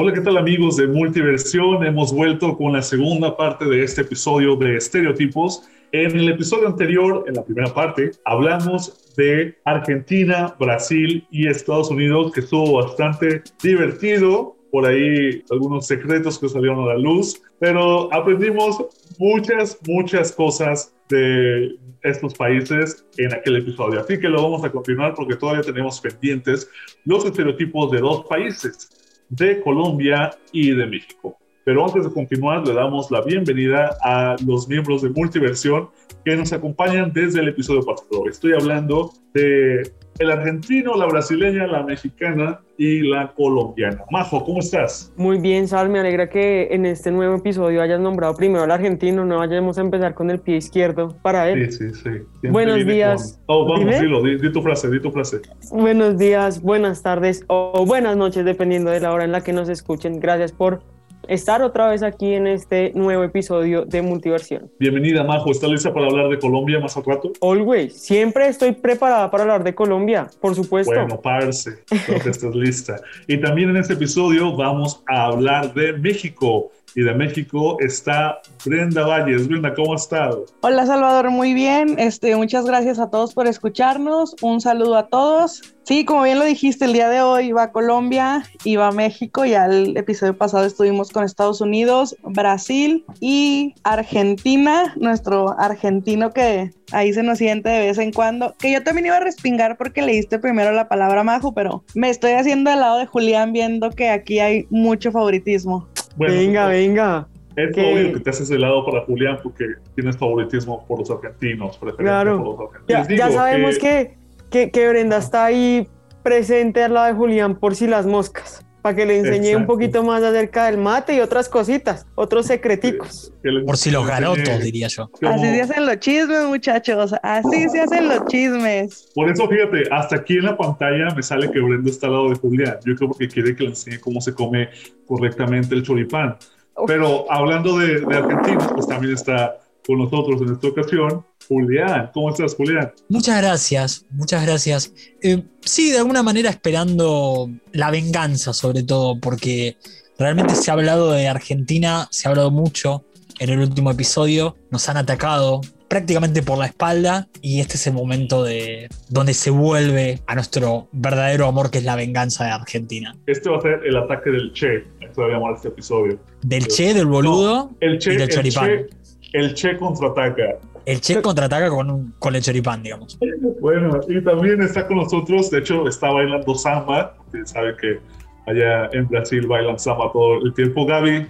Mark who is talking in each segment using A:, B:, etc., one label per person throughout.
A: Hola, ¿qué tal amigos de Multiversión? Hemos vuelto con la segunda parte de este episodio de Estereotipos. En el episodio anterior, en la primera parte, hablamos de Argentina, Brasil y Estados Unidos, que estuvo bastante divertido. Por ahí algunos secretos que salieron a la luz, pero aprendimos muchas, muchas cosas de estos países en aquel episodio. Así que lo vamos a continuar porque todavía tenemos pendientes los estereotipos de dos países de Colombia y de México. Pero antes de continuar, le damos la bienvenida a los miembros de Multiversión que nos acompañan desde el episodio pasado. Estoy hablando de el argentino, la brasileña, la mexicana y la colombiana. Majo, ¿cómo estás?
B: Muy bien, Sal, me alegra que en este nuevo episodio hayas nombrado primero al argentino, no vayamos a empezar con el pie izquierdo para él.
A: Sí, sí, sí.
B: Buenos días.
A: Oh, vamos, dilo, di, tu frase, di tu frase.
B: Buenos días, buenas tardes o buenas noches, dependiendo de la hora en la que nos escuchen. Gracias por estar otra vez aquí en este nuevo episodio de Multiversión.
A: Bienvenida, Majo. ¿Estás lista para hablar de Colombia más al rato?
B: Always. Siempre estoy preparada para hablar de Colombia, por supuesto.
A: Bueno, parce, creo que estás lista. Y también en este episodio vamos a hablar de México y de México está Brenda Valles. Brenda, ¿cómo has estado?
C: Hola Salvador, muy bien. Este, muchas gracias a todos por escucharnos. Un saludo a todos. Sí, como bien lo dijiste, el día de hoy va a Colombia va a México. Ya el episodio pasado estuvimos con Estados Unidos, Brasil y Argentina. Nuestro argentino que ahí se nos siente de vez en cuando. Que yo también iba a respingar porque leíste primero la palabra majo, pero me estoy haciendo del lado de Julián viendo que aquí hay mucho favoritismo
B: venga, venga.
A: Es obvio que te haces de lado para Julián porque tienes favoritismo por los argentinos,
B: claro. por los argentinos. Ya, sabemos que... Que, que, Brenda está ahí presente al lado de Julián por si las moscas, para que le enseñe un poquito más acerca del mate y otras cositas, otros secreticos.
D: por si los garotos, diría yo.
C: Así se hacen los chismes, muchachos. Así se hacen los chismes.
A: Por eso, fíjate, hasta aquí en la pantalla me sale que Brenda está al lado de Julián. Yo creo que quiere que le enseñe cómo se come correctamente el choripán. Pero hablando de, de Argentina, pues también está con nosotros en esta ocasión Julián. ¿Cómo estás, Julián?
D: Muchas gracias, muchas gracias. Eh, sí, de alguna manera esperando la venganza, sobre todo, porque realmente se ha hablado de Argentina, se ha hablado mucho en el último episodio, nos han atacado prácticamente por la espalda y este es el momento de donde se vuelve a nuestro verdadero amor que es la venganza de Argentina.
A: Este va a ser el ataque del Che, esto voy a llamar este episodio.
D: Del Che, del boludo
A: el che,
D: y del choripán.
A: El che, el che contraataca.
D: El Che contraataca con, con el choripán, digamos.
A: Bueno, y también está con nosotros, de hecho, está bailando samba, porque sabe que allá en Brasil bailan samba todo el tiempo. Gaby,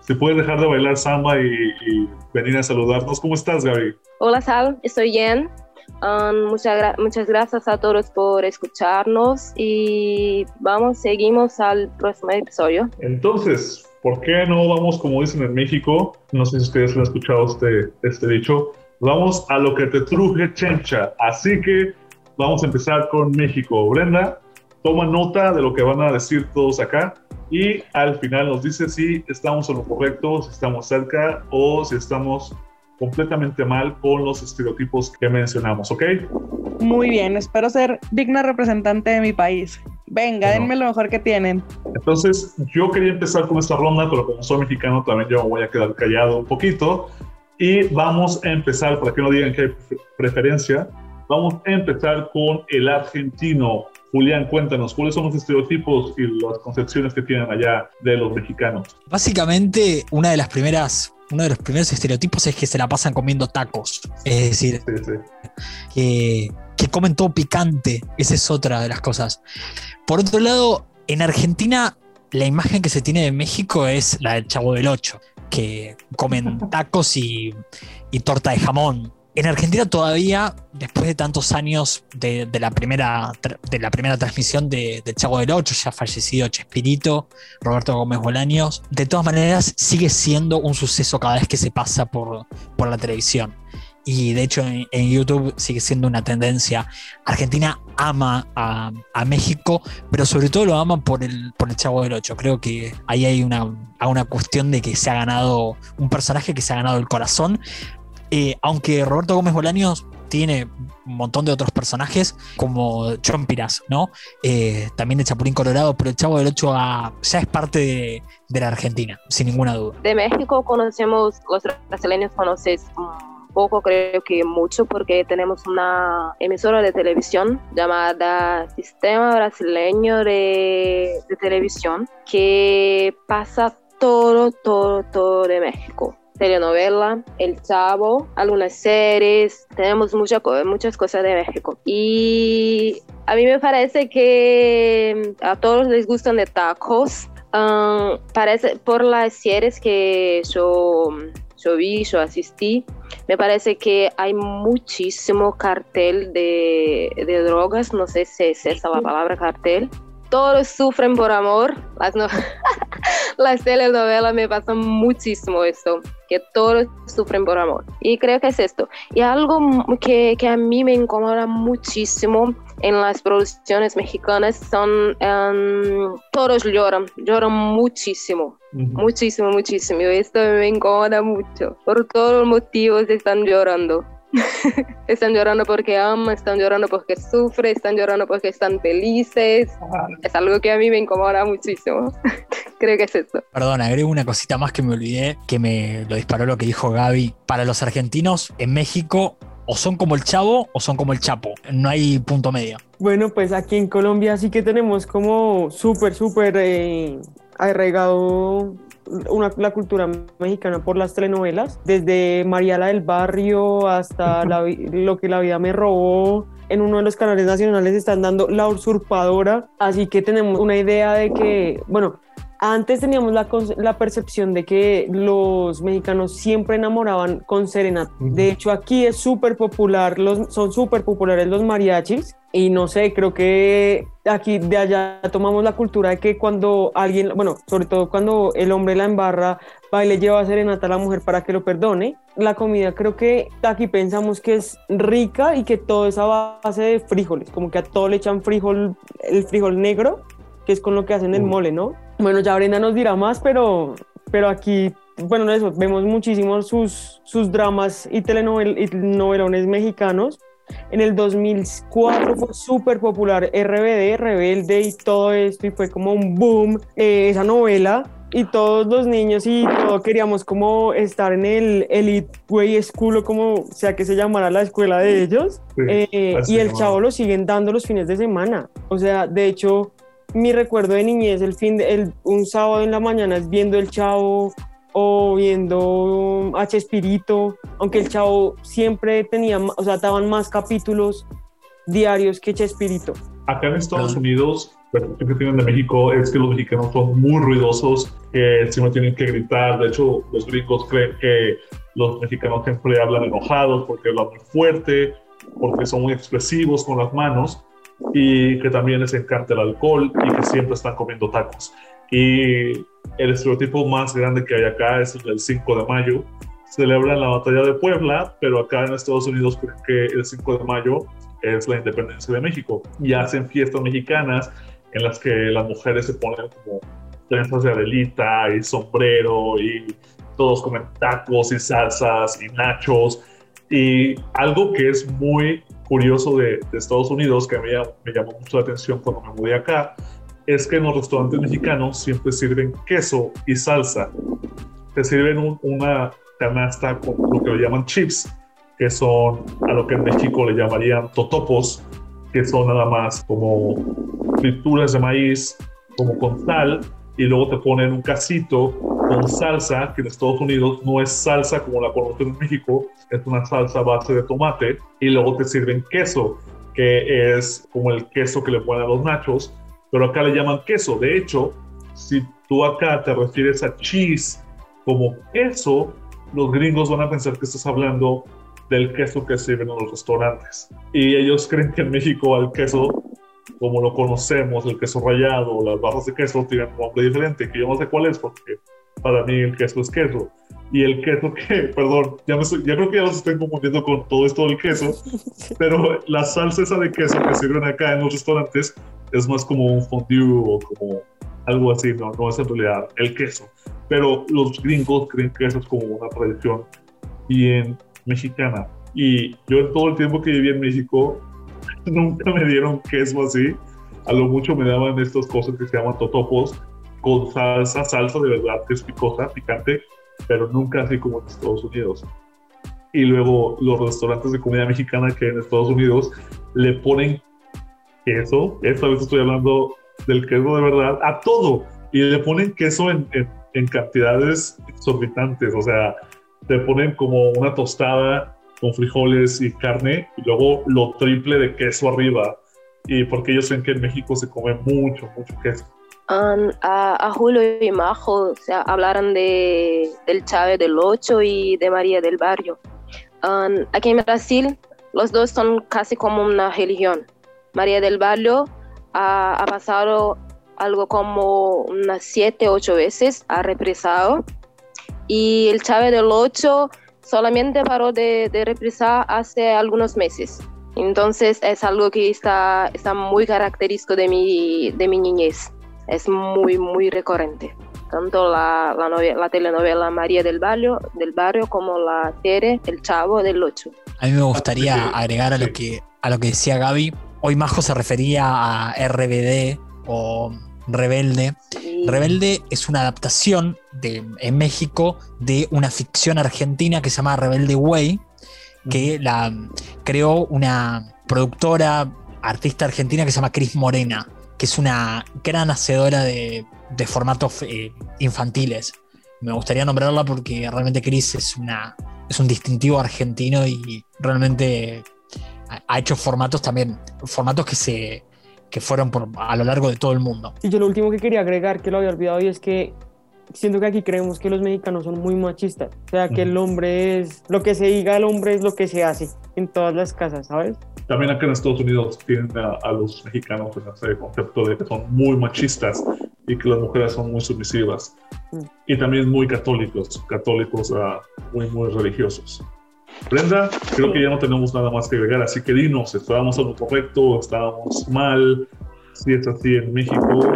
A: ¿se puede dejar de bailar samba y, venir a saludarnos? ¿Cómo estás, Gaby?
E: Hola, Sal, estoy bien. Um, muchas, muchas gracias a todos por escucharnos y vamos, seguimos al próximo episodio.
A: Entonces, ¿por qué no vamos, como dicen en México? No sé si ustedes han escuchado este, este dicho, Vamos a lo que te truje chencha. Así que vamos a empezar con México. Brenda, toma nota de lo que van a decir todos acá y al final nos dice si estamos en lo correcto, si estamos cerca o si estamos completamente mal con los estereotipos que mencionamos, ¿ok?
C: Muy bien, espero ser digna representante de mi país. Venga, denme lo mejor que tienen.
A: Entonces, yo quería empezar con esta ronda, pero como soy mexicano, también yo me voy a quedar callado un poquito. Y vamos a empezar, para que no digan que hay preferencia, vamos a empezar con el argentino. Julián, cuéntanos, ¿cuáles son los estereotipos y las concepciones que tienen allá de los mexicanos?
D: Básicamente, una de las primeras, uno de los primeros estereotipos es que se la pasan comiendo tacos. Es decir, Que, que comen todo picante. Esa es otra de las cosas. Por otro lado, en Argentina la imagen que se tiene de México es la del Chavo del Ocho que comen tacos y, torta de jamón. En Argentina todavía, después de tantos años de, la, primera, de la primera transmisión de, de Chavo del Ocho, ya fallecido Chespirito, Roberto Gómez Bolaños, de todas maneras sigue siendo un suceso cada vez que se pasa por, por la televisión y de hecho en, YouTube sigue siendo una tendencia. Argentina ama a, México, pero sobre todo lo ama por el, por el Chavo del Ocho. Creo que ahí hay una, una cuestión de que se ha ganado un personaje que se ha ganado el corazón. Eh, aunque Roberto Gómez Bolaños tiene un montón de otros personajes como Chompiras, ¿no? Eh, también de Chapulín Colorado, pero el Chavo del Ocho ya es parte de, la Argentina, sin ninguna duda.
E: De México conocemos, los brasileños conoces poco, creo que mucho, porque tenemos una emisora de televisión llamada Sistema Brasileño de, de Televisión que pasa todo, todo, todo de México telenovela, El Chavo, algunas series, tenemos mucha, muchas cosas de México. Y a mí me parece que a todos les gustan de tacos. Um, parece por las series que yo, yo vi, yo asistí, me parece que hay muchísimo cartel de, de drogas, no sé si es esa la palabra cartel, todos sufren por amor. Las, no las telenovelas me pasan muchísimo esto, que todos sufren por amor. Y creo que es esto. Y algo que, que a mí me incomoda muchísimo en las producciones mexicanas son um, todos lloran, lloran muchísimo, muchísimo, muchísimo. Esto me incomoda mucho. Por todos los motivos están llorando. están llorando porque aman, están llorando porque sufren, están llorando porque están felices. Es algo que a mí me incomoda muchísimo. Creo que es eso.
D: Perdón, agrego una cosita más que me olvidé, que me lo disparó lo que dijo Gaby. Para los argentinos, en México, o son como el Chavo o son como el Chapo. No hay punto medio.
B: Bueno, pues aquí en Colombia sí que tenemos como súper, súper eh, arraigado la cultura mexicana por las telenovelas, desde Mariala del Barrio hasta lo que la vida me robó. En uno de los canales nacionales están dando La Usurpadora, así que tenemos una idea de que, bueno, antes teníamos la, la, percepción de que los mexicanos siempre enamoraban con serenata. De hecho, aquí es súper popular, los, son súper populares los mariachis. Y no sé, creo que aquí de allá tomamos la cultura de que cuando alguien, bueno, sobre todo cuando el hombre la embarra, va y le lleva serenata a la mujer para que lo perdone. La comida creo que aquí pensamos que es rica y que todo es a base de frijoles, como que a todo le echan frijol, el frijol negro que es con lo que hacen el mole, ¿no? Bueno, ya Brenda nos dirá más, pero, pero aquí, bueno, eso, vemos muchísimos sus, sus dramas y telenovelones mexicanos. En el 2004 fue súper popular RBD, Rebelde y todo esto, y fue como un boom eh, esa novela. Y todos los niños y todos queríamos como estar en el Elite Way School o como sea que se llamara la escuela de ellos. Eh, y el chavo lo siguen dando los fines de semana. O sea, de hecho, mi recuerdo de niñez, el fin de, el, un sábado en la mañana es viendo el chavo o viendo H. Espirito, aunque el chavo siempre tenía, o sea, daban más capítulos diarios que Chespirito.
A: Acá en Estados Unidos, lo que tienen de México es que los mexicanos son muy ruidosos, que siempre tienen que gritar. De hecho, los gringos creen que los mexicanos siempre hablan enojados porque hablan muy fuerte, porque son muy expresivos con las manos y que también les encanta el alcohol y que siempre están comiendo tacos. Y el estereotipo más grande que hay acá es el del 5 de mayo. Celebran la batalla de Puebla, pero acá en Estados Unidos creen que el 5 de mayo es la independencia de México y hacen fiestas mexicanas en las que las mujeres se ponen como trenzas de adelita y sombrero y todos comen tacos y salsas y nachos y algo que es muy curioso de, Estados Unidos, que mí me llamó mucho la atención cuando me mudé acá, es que en los restaurantes mexicanos siempre sirven queso y salsa. Te sirven una canasta con lo que le llaman chips, que son a lo que en México le llamarían totopos, que son nada más como frituras de maíz, como con sal, y luego te ponen un casito con salsa, que en Estados Unidos no es salsa como la conocen en México, es una salsa base de tomate, y luego te sirven queso, que es como el queso que le ponen a los nachos, pero acá le llaman queso. De hecho, si tú acá te refieres a cheese como queso, los gringos van a pensar que estás hablando del queso que sirven en los restaurantes. Y ellos creen que en México al queso como lo conocemos, el queso rallado, las barras de queso tienen un nombre diferente, que yo no sé cuál es, porque para mí el queso es queso. Y el queso que, perdón, ya, me ya creo que ya los estoy confundiendo con todo esto del queso, pero la salsa esa de queso que sirven acá en los restaurantes es más como un fondue o como algo así, no, no es en realidad el queso. Pero los gringos creen que eso es como una tradición bien mexicana. Y yo en todo el tiempo que viví en México, nunca me dieron queso así. A lo mucho me daban estas cosas que se llaman totopos con salsa, salsa de verdad que es picosa, picante, pero nunca así como en Estados Unidos. Y luego los restaurantes de comida mexicana que en Estados Unidos le ponen queso, esta vez estoy hablando del queso de verdad, a todo. Y le ponen queso en, en, cantidades exorbitantes, o sea, te ponen como una tostada con frijoles y carne y luego lo triple de queso arriba. Y porque ellos ven que en México se come mucho, mucho queso.
E: A, Julio y Majo o sea, hablaron de, del Chávez del Ocho y de María del Barrio. aquí en Brasil, los dos son casi como una religión. María del Barrio ha, pasado algo como unas siete, ocho veces, ha represado. Y el Chávez del Ocho solamente paró de, de reprisar hace algunos meses. Entonces es algo que está, está muy característico de mi, de mi niñez. Es muy, muy recurrente. Tanto la, la, la telenovela María del Barrio, del barrio como la serie El Chavo del Ocho.
D: A mí me gustaría agregar a lo que, a lo que decía Gaby, Hoy Majo se refería a RBD o Rebelde. Rebelde es una adaptación de, en México de una ficción argentina que se llama Rebelde Way, que la creó una productora, artista argentina que se llama Cris Morena, que es una gran hacedora de, formatos eh, infantiles. Me gustaría nombrarla porque realmente Cris es, es un distintivo argentino y realmente ha hecho formatos también, formatos que se que fueron por, a lo largo de todo el mundo.
B: Y yo lo último que quería agregar, que lo había olvidado, y es que siento que aquí creemos que los mexicanos son muy machistas. O sea, que el hombre es, lo que se diga el hombre es lo que se hace en todas las casas, ¿sabes?
A: También acá en Estados Unidos tienen a, los mexicanos en ese concepto de que son muy machistas y que las mujeres son muy submisivas. Y también muy católicos, católicos uh, muy, muy religiosos. Brenda, creo que ya no tenemos nada más que agregar, así que dinos, ¿estábamos a lo correcto? ¿Estábamos mal? Si es así en México,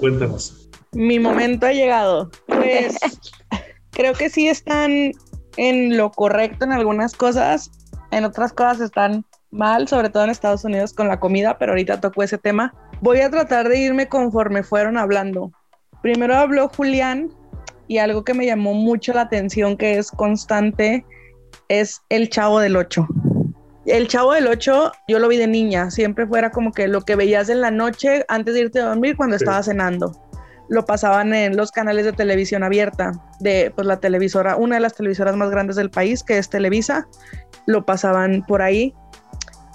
A: cuéntanos.
C: Mi momento ha llegado. Pues creo que sí están en lo correcto en algunas cosas, en otras cosas están mal, sobre todo en Estados Unidos con la comida, pero ahorita tocó ese tema. Voy a tratar de irme conforme fueron hablando. Primero habló Julián y algo que me llamó mucho la atención que es constante es El Chavo del Ocho. El Chavo del Ocho, yo lo vi de niña, siempre fuera como que lo que veías en la noche antes de irte a dormir cuando estabas cenando. Lo pasaban en los canales de televisión abierta, de pues, la televisora, una de las televisoras más grandes del país, que es Televisa, lo pasaban por ahí.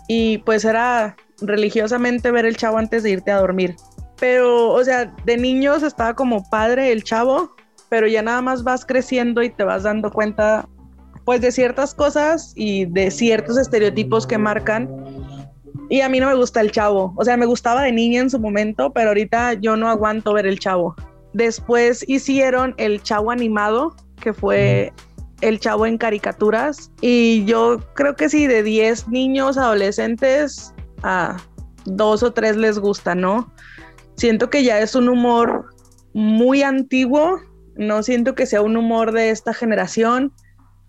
C: Y pues era religiosamente ver el chavo antes de irte a dormir. Pero, o sea, de niños estaba como padre el chavo, pero ya nada más vas creciendo y te vas dando cuenta pues de ciertas cosas y de ciertos estereotipos que marcan. Y a mí no me gusta el chavo. O sea, me gustaba de niña en su momento, pero ahorita yo no aguanto ver el chavo. Después hicieron el chavo animado, que fue el chavo en caricaturas. Y yo creo que sí, de 10 niños, adolescentes, a dos o tres les gusta, ¿no? Siento que ya es un humor muy antiguo. No siento que sea un humor de esta generación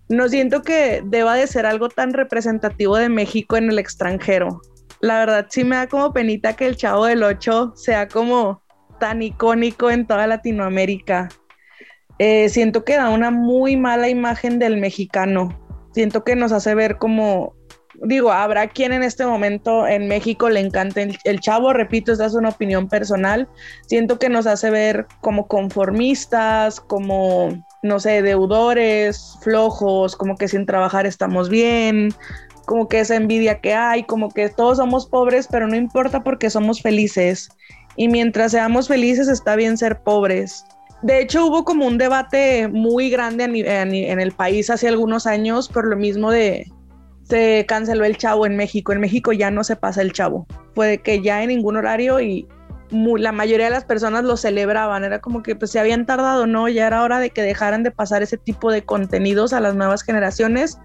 C: no siento que deba de ser algo tan representativo de México en el extranjero. La verdad sí me da como penita que el Chavo del Ocho sea como tan icónico en toda Latinoamérica. Eh, siento que da una muy mala imagen del mexicano. Siento que nos hace ver como, digo, habrá quien en este momento en México le encante el, el, chavo, repito, esta es una opinión personal. Siento que nos hace ver como conformistas, como no sé, deudores, flojos, como que sin trabajar estamos bien, como que esa envidia que hay, como que todos somos pobres, pero no importa porque somos felices. Y mientras seamos felices está bien ser pobres. De hecho, hubo como un debate muy grande en el país hace algunos años por lo mismo de se canceló el chavo en México. En México ya no se pasa el chavo. Fue que ya en ningún horario y la mayoría de las personas lo celebraban, era como que pues se habían tardado, ¿no? Ya era hora de que dejaran de pasar ese tipo de contenidos a las nuevas generaciones,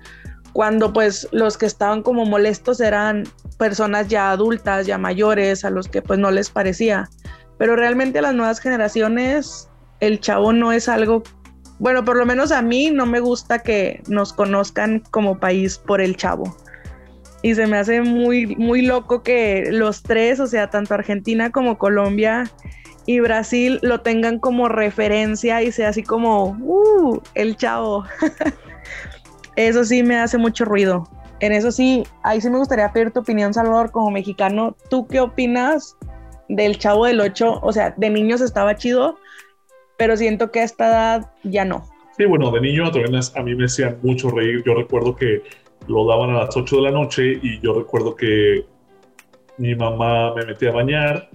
C: cuando pues los que estaban como molestos eran personas ya adultas, ya mayores, a los que pues no les parecía. Pero realmente a las nuevas generaciones el chavo no es algo bueno, por lo menos a mí no me gusta que nos conozcan como país por el chavo. Y se me hace muy, muy loco que los tres, o sea, tanto Argentina como Colombia y Brasil lo tengan como referencia y sea así como, uh, el chavo. eso sí me hace mucho ruido. En eso sí, ahí sí me gustaría pedir tu opinión, Salvador, como mexicano. ¿Tú qué opinas del chavo del 8? O sea, de niños estaba chido, pero siento que a esta edad ya no.
A: Sí, bueno, de niño a mí me hacían mucho reír. Yo recuerdo que lo daban a las 8 de la noche y yo recuerdo que mi mamá me metía a bañar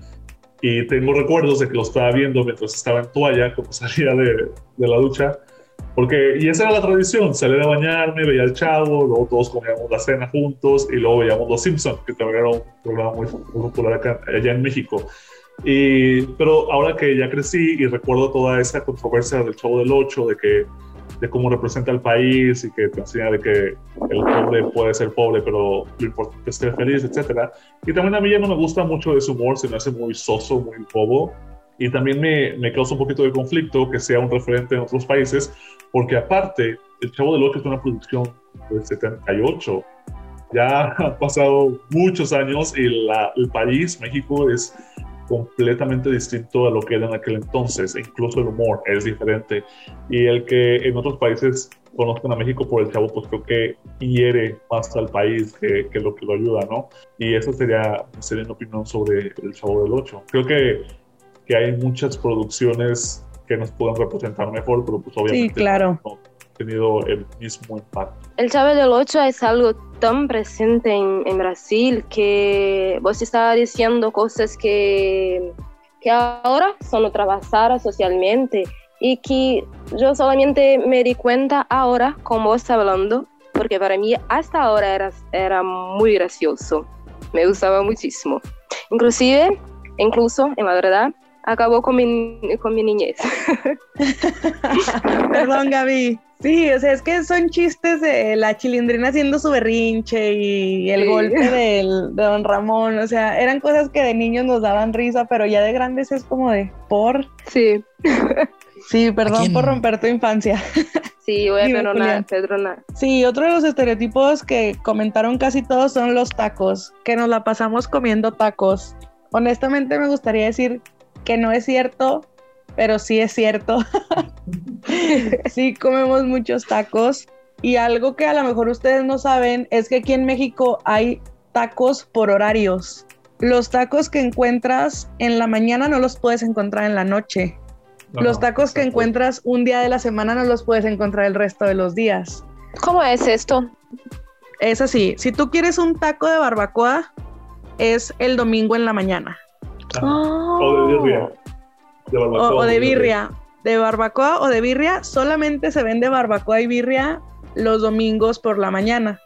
A: y tengo recuerdos de que lo estaba viendo mientras estaba en toalla cuando salía de, la ducha. Porque, y esa era la tradición, salir a bañarme, veía al chavo, luego todos comíamos la cena juntos y luego veíamos Los Simpsons, que también era un programa muy, popular allá en México. Y, pero ahora que ya crecí y recuerdo toda esa controversia del Chavo del Ocho, de que de cómo representa el país y que te enseña de que el pobre puede ser pobre, pero lo importante es ser feliz, etc. Y también a mí ya no me gusta mucho ese humor, se me hace muy soso, muy bobo. Y también me, me causa un poquito de conflicto que sea un referente en otros países, porque aparte, El Chavo del Ocho es una producción del 78. Ya han pasado muchos años y el país, México, es completamente distinto a lo que era en aquel entonces, e incluso el humor es diferente. Y el que en otros países conozcan a México por el chavo, pues creo que hiere más al país que, que lo que lo ayuda, ¿no? Y esa sería, sería mi opinión sobre el chavo del 8. Creo que, que hay muchas producciones que nos puedan representar mejor, pero pues obviamente
C: sí, claro.
A: no, tenido el mismo impacto.
E: El Chavo del Ocho es algo tan presente en, en Brasil que vos estaba diciendo cosas que, que ahora son ultrapasadas socialmente y que yo solamente me di cuenta ahora con vos hablando, porque para mí hasta ahora era, era muy gracioso, me gustaba muchísimo. Inclusive, incluso, en la verdad, acabó con mi, con mi niñez.
C: Perdón, Gaby. Sí, o sea, es que son chistes de la chilindrina haciendo su berrinche y el
E: Sí.
C: golpe del, de don Ramón, o sea, eran cosas que de niños nos daban risa, pero ya de grandes es como de, por...
E: Sí,
C: Sí, perdón por romper tu infancia.
E: sí, voy a
C: Julián.
E: perdonar.
C: Sí, otro de los estereotipos que comentaron casi todos son los tacos, que nos la pasamos comiendo tacos. Honestamente me gustaría decir que no es cierto, pero sí es cierto. sí comemos muchos tacos y algo que a lo mejor ustedes no saben es que aquí en México hay tacos por horarios. Los tacos que encuentras en la mañana no los puedes encontrar en la noche.
A: No,
C: los
A: no,
C: tacos que encuentras un día de la semana no los puedes encontrar el resto de los días.
E: ¿Cómo es esto?
C: Es así, si tú quieres un taco de barbacoa, es el domingo en la mañana.
A: Ajá. O de birria. De
C: O,
A: barbacoa,
C: o de birria. De barbacoa o de birria, solamente se vende barbacoa y birria los domingos por la mañana.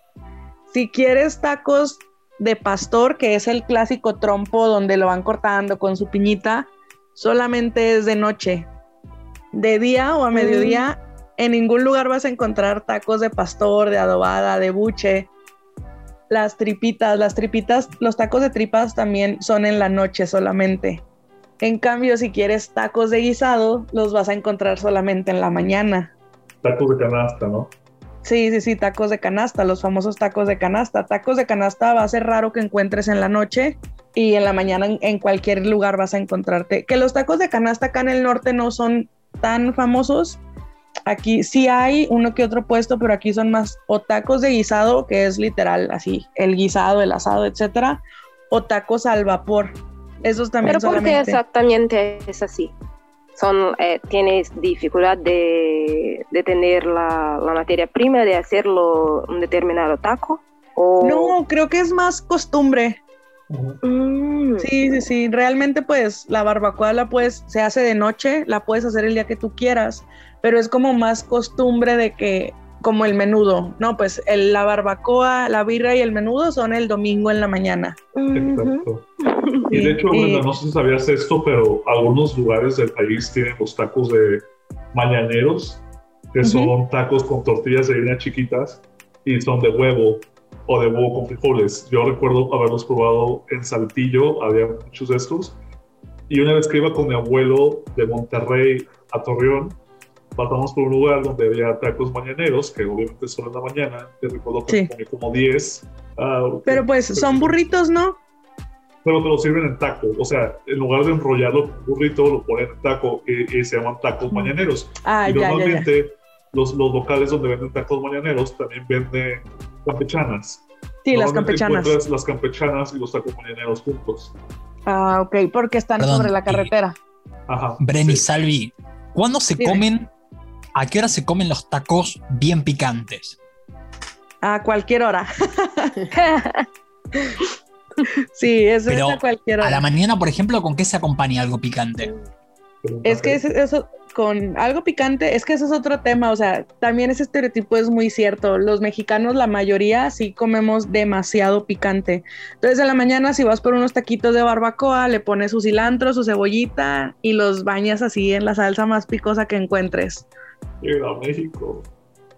C: Si quieres tacos de pastor, que es el clásico trompo donde lo van cortando con su piñita, solamente es de noche. De día o a mediodía, en ningún lugar vas a encontrar tacos de pastor, de adobada, de buche. Las tripitas, las tripitas, los tacos de tripas también son en la noche solamente. En cambio, si quieres tacos de guisado, los vas a encontrar solamente en la mañana.
A: Tacos de canasta, ¿no?
C: Sí, sí, sí, tacos de canasta, los famosos tacos de canasta. Tacos de canasta va a ser raro que encuentres en la noche y en la mañana en, cualquier lugar vas a encontrarte. Que los tacos de canasta acá en el norte no son tan famosos. Aquí sí hay uno que otro puesto, pero aquí son más o tacos de guisado, que es literal así, el guisado, el asado, etcétera, o tacos al vapor. Esos también
E: Pero ¿por qué
C: solamente.
E: exactamente es así? Son, eh, ¿Tienes dificultad de, de tener la, la materia prima de hacerlo un determinado taco? O...
C: No, creo que es más costumbre.
E: Mm,
C: Sí, sí, sí. Realmente, pues, la barbacoa la puedes, se hace de noche, la puedes hacer el día que tú quieras, pero es como más costumbre de que, como el menudo, ¿no? Pues el- la barbacoa, la birra y el menudo son el domingo en la mañana.
A: Exacto. Y de hecho,
C: y-
A: Brenda, no sé si sabías esto, pero algunos lugares del país tienen los tacos de mañaneros, que son tacos con tortillas de harina chiquitas y son de huevo o de huevo con frijoles. Yo recuerdo haberlos probado en Saltillo, había muchos de estos. Y una vez que iba con mi abuelo de Monterrey a Torreón, pasamos por un lugar donde había tacos mañaneros, que obviamente son en la mañana, te recuerdo que sí. como 10.
C: Ah, pero pues son burritos, ¿no?
A: Pero te lo sirven en taco, o sea, en lugar de enrollarlo con burrito, lo ponen en taco y, se llaman tacos mañaneros.
C: Ah, y normalmente
A: Los, los locales donde venden tacos mañaneros también venden campechanas.
C: Sí, las campechanas.
A: Las campechanas y los tacos mañaneros juntos.
C: Ah, ok, porque están sobre la carretera.
D: Ajá. Brenny Salvi, ¿cuándo se comen, a qué hora se comen los tacos bien picantes?
C: A cualquier hora. sí, eso es a cualquier hora.
D: A la mañana, por ejemplo, ¿con qué se acompaña algo picante?
C: Es que eso, con algo picante, es que eso es otro tema, o sea, también ese estereotipo es muy cierto. Los mexicanos, la mayoría, sí comemos demasiado picante. Entonces, en la mañana, si vas por unos taquitos de barbacoa, le pones su cilantro, su cebollita y los bañas así en la salsa más picosa que encuentres.
A: Llega a México.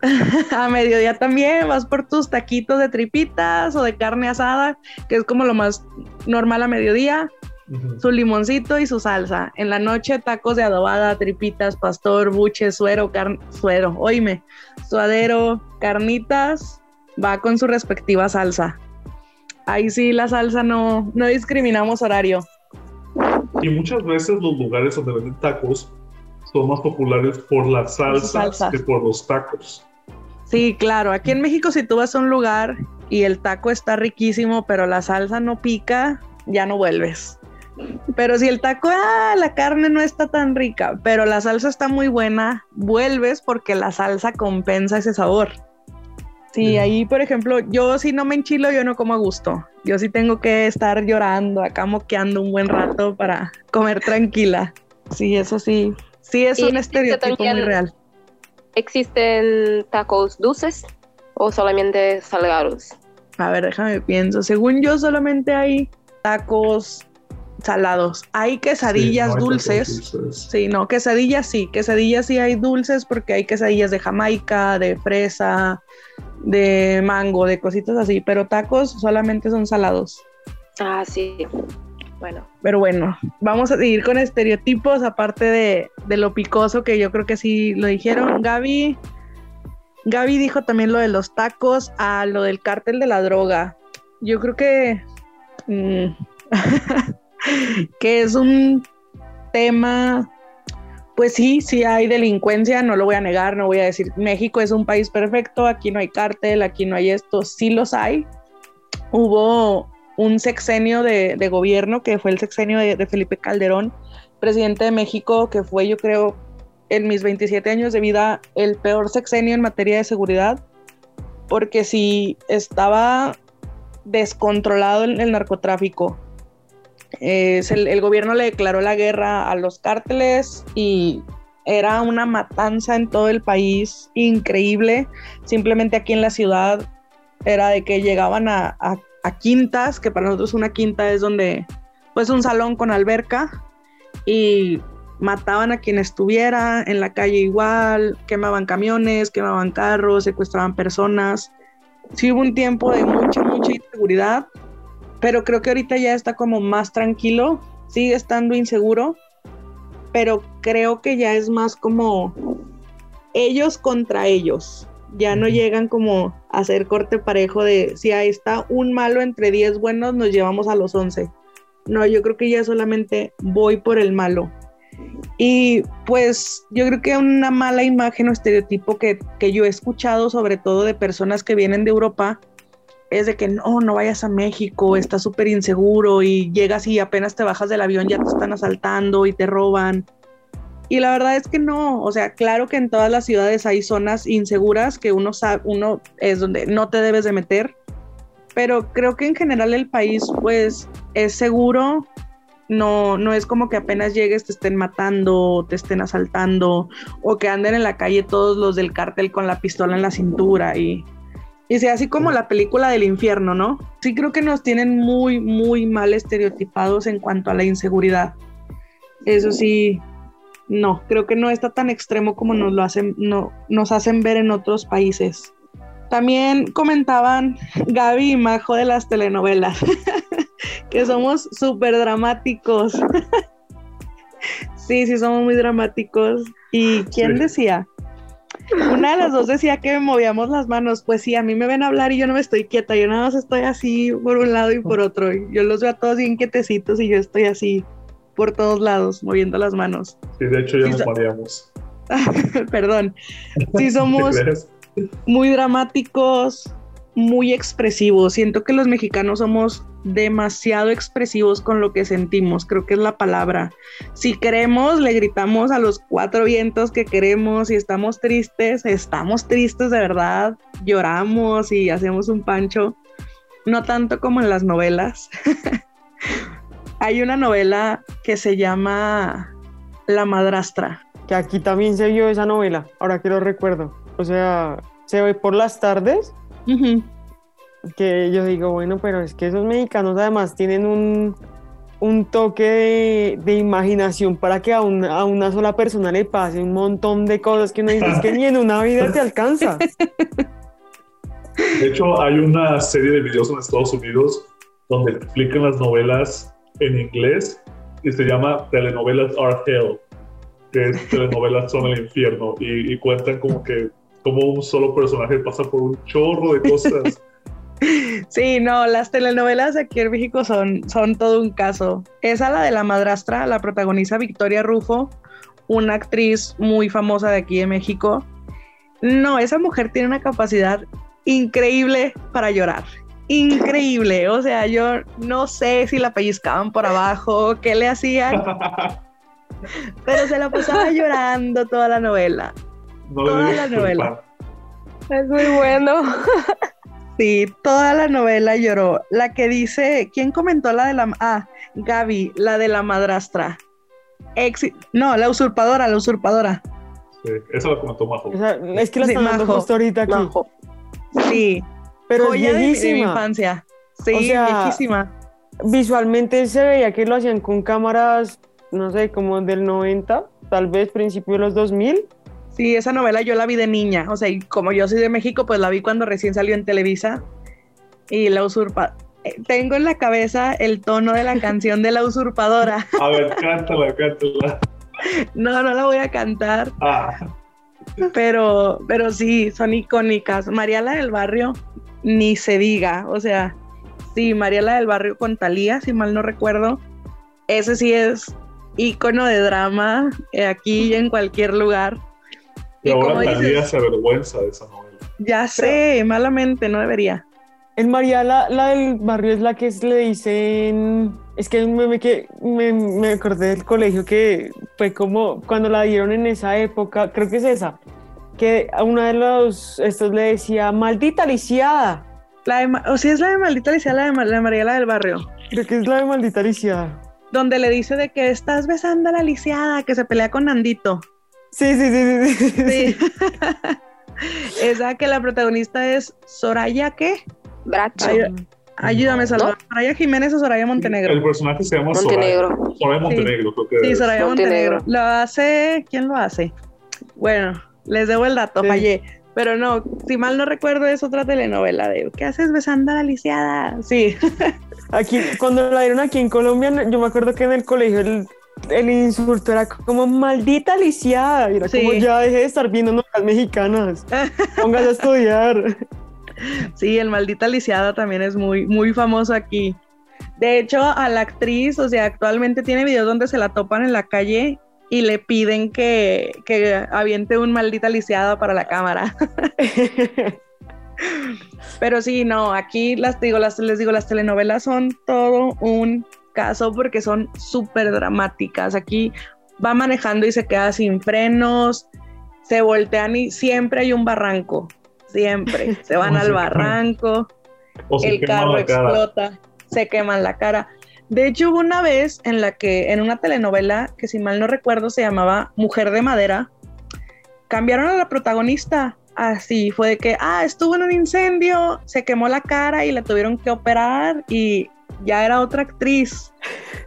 C: a mediodía también vas por tus taquitos de tripitas o de carne asada, que es como lo más normal a mediodía su limoncito y su salsa. En la noche, tacos de adobada, tripitas, pastor, buche, suero, carne, suero, oíme, suadero, carnitas, va con su respectiva salsa. Ahí sí, la salsa no, no discriminamos horario.
A: Y muchas veces los lugares donde venden tacos son más populares por las salsas que por los tacos.
C: Sí, claro. Aquí en México, si tú vas a un lugar y el taco está riquísimo, pero la salsa no pica, ya no vuelves. Pero si el taco, ah, la carne no está tan rica, pero la salsa está muy buena, vuelves porque la salsa compensa ese sabor. Sí, ahí, por ejemplo, yo si no me enchilo, yo no como a gusto. Yo sí tengo que estar llorando, acá moqueando un buen rato para comer tranquila. Sí, eso sí. Sí, es un estereotipo muy real.
E: ¿Existen tacos dulces o solamente salgados?
C: A ver, déjame pienso. Según yo, solamente hay tacos salados. Hay quesadillas dulces. Sí, no, quesadillas sí, quesadillas sí hay dulces porque hay quesadillas de Jamaica, de fresa, de mango, de cositas así, pero tacos solamente son salados.
E: Ah, sí. Bueno.
C: Pero bueno, vamos a seguir con estereotipos, aparte de, de lo picoso que yo creo que sí lo dijeron. Gaby, Gaby dijo también lo de los tacos, a lo del cártel de la droga. Yo creo que... Mm, que es un tema, pues sí, sí hay delincuencia, no lo voy a negar, no voy a decir, México es un país perfecto, aquí no hay cártel, aquí no hay esto, sí los hay. Hubo un sexenio de, gobierno, que fue el sexenio de, Felipe Calderón, presidente de México, que fue yo creo en mis 27 años de vida el peor sexenio en materia de seguridad, porque si estaba descontrolado el narcotráfico, el, gobierno le declaró la guerra a los cárteles y era una matanza en todo el país increíble. Simplemente aquí en la ciudad era de que llegaban a, quintas, que para nosotros una quinta es donde, pues un salón con alberca y mataban a quien estuviera en la calle igual, quemaban camiones, quemaban carros, secuestraban personas. Sí hubo un tiempo de mucha, mucha inseguridad pero creo que ahorita ya está como más tranquilo, sigue estando inseguro, pero creo que ya es más como ellos contra ellos. Ya no llegan como a hacer corte parejo de si ahí está un malo entre 10 buenos, nos llevamos a los 11. No, yo creo que ya solamente voy por el malo. Y pues yo creo que una mala imagen o estereotipo que, que yo he escuchado, sobre todo de personas que vienen de Europa, es de que no, no vayas a México, está súper inseguro y llegas y apenas te bajas del avión ya te están asaltando y te roban. Y la verdad es que no, o sea, claro que en todas las ciudades hay zonas inseguras que uno sabe, uno es donde no te debes de meter, pero creo que en general el país pues es seguro, no, no es como que apenas llegues te estén matando, te estén asaltando o que anden en la calle todos los del cártel con la pistola en la cintura y y sea así como la película del infierno, ¿no? Sí creo que nos tienen muy, muy mal estereotipados en cuanto a la inseguridad. Eso sí, no, creo que no está tan extremo como nos lo hacen, no, nos hacen ver en otros países. También comentaban Gaby y Majo de las telenovelas, que somos súper dramáticos. sí, sí, somos muy dramáticos. ¿Y quién decía? una de las dos decía que movíamos las manos. Pues sí, a mí me ven hablar y yo no me estoy quieta. Yo nada más estoy así por un lado y por otro. Yo los veo a todos bien quietecitos y yo estoy así por todos lados, moviendo las manos.
A: Sí, de hecho ya nos mareamos.
C: Perdón. Sí, somos muy dramáticos, muy expresivos. Siento que los mexicanos somos demasiado expresivos con lo que sentimos, creo que es la palabra. Si queremos, le gritamos a los cuatro vientos que queremos. Si estamos tristes, estamos tristes de verdad, lloramos y hacemos un pancho. No tanto como en las novelas. Hay una novela que se llama La madrastra.
B: Que aquí también se vio esa novela, ahora que lo recuerdo. O sea, se ve por las tardes que yo digo, bueno, pero es que esos mexicanos además tienen un, toque de, imaginación para que a una, a una sola persona le pase un montón de cosas que no dices que ni en una vida te alcanza.
A: De hecho, hay una serie de videos en Estados Unidos donde explican las novelas en inglés y se llama Telenovelas Are Hell, que es telenovelas son el infierno y, y cuentan como que como un solo personaje pasa por un chorro de cosas
C: Sí, no, las telenovelas aquí en México son, son todo un caso. Esa, la de la madrastra, la protagoniza Victoria Rufo, una actriz muy famosa de aquí de México. No, esa mujer tiene una capacidad increíble para llorar. Increíble. O sea, yo no sé si la pellizcaban por abajo, qué le hacían. pero se la pasaba llorando toda la novela. toda la novela.
E: Es muy bueno.
C: Sí, toda la novela lloró. La que dice, ¿quién comentó la de la... Ah, Gaby, la de la madrastra. no, la usurpadora, la usurpadora.
A: Sí, esa la comentó Majo.
B: es que la están dando justo ahorita aquí.
C: Sí. Pero es viejísima. De, infancia. Sí, viejísima.
B: Visualmente se veía que lo hacían con cámaras, no sé, como del 90, tal vez principio de los 2000
C: Sí, esa novela yo la vi de niña, o sea, y como yo soy de México, pues la vi cuando recién salió en Televisa y la usurpa. Eh, tengo en la cabeza el tono de la canción de la usurpadora.
A: A ver, cántala, cántala.
C: No, no la voy a cantar. Ah. Pero, pero sí, son icónicas. Mariala del Barrio, ni se diga. O sea, sí, Mariala del Barrio con Talía, si mal no recuerdo. Ese sí es icono de drama eh, aquí y en cualquier lugar.
A: Y, ahora Talía se avergüenza de esa novela.
C: Ya sé, malamente, no debería.
B: En María, la, del barrio es la que le dicen. Es que me, que me, me, acordé del colegio que fue como cuando la dieron en esa época, creo que es esa, que a una de los estos le decía, maldita lisiada.
C: La de, o si es la de maldita lisiada, la de, la María la del barrio.
B: Creo que es la de maldita lisiada.
C: Donde le dice de que estás besando a la lisiada, que se pelea con Nandito.
B: Sí, sí, sí, sí. sí.
C: Esa que la protagonista es Soraya, ¿qué?
E: Bracho.
C: ayúdame, Salvador. ¿Soraya Jiménez o Soraya Montenegro?
A: El personaje se llama
E: Montenegro.
A: Soraya, Soraya Montenegro,
C: sí. creo que Sí, Soraya Montenegro. Lo hace, ¿quién lo hace? Bueno, les debo el dato, fallé. Pero no, si mal no recuerdo, es otra telenovela de ¿qué haces besando a la lisiada? Sí.
B: Aquí, cuando la dieron aquí en Colombia, yo me acuerdo que en el colegio el el insulto era como maldita lisiada. Era como ya deje de estar viendo novelas mexicanas. Póngase a estudiar.
C: Sí, el maldita lisiada también es muy, muy famoso aquí. De hecho, a la actriz, o sea, actualmente tiene videos donde se la topan en la calle y le piden que, que aviente un maldita lisiada para la cámara. Pero sí, no, aquí las digo, las, les digo, las telenovelas son todo un caso porque son súper dramáticas. Aquí va manejando y se queda sin frenos, se voltean y siempre hay un barranco, siempre. Se van al barranco, el carro explota, se queman la cara. De hecho, hubo una vez en la que, en una telenovela, que si mal no recuerdo se llamaba Mujer de Madera, cambiaron a la protagonista. Así fue de que, ah, estuvo en un incendio, se quemó la cara y la tuvieron que operar y ya era otra actriz.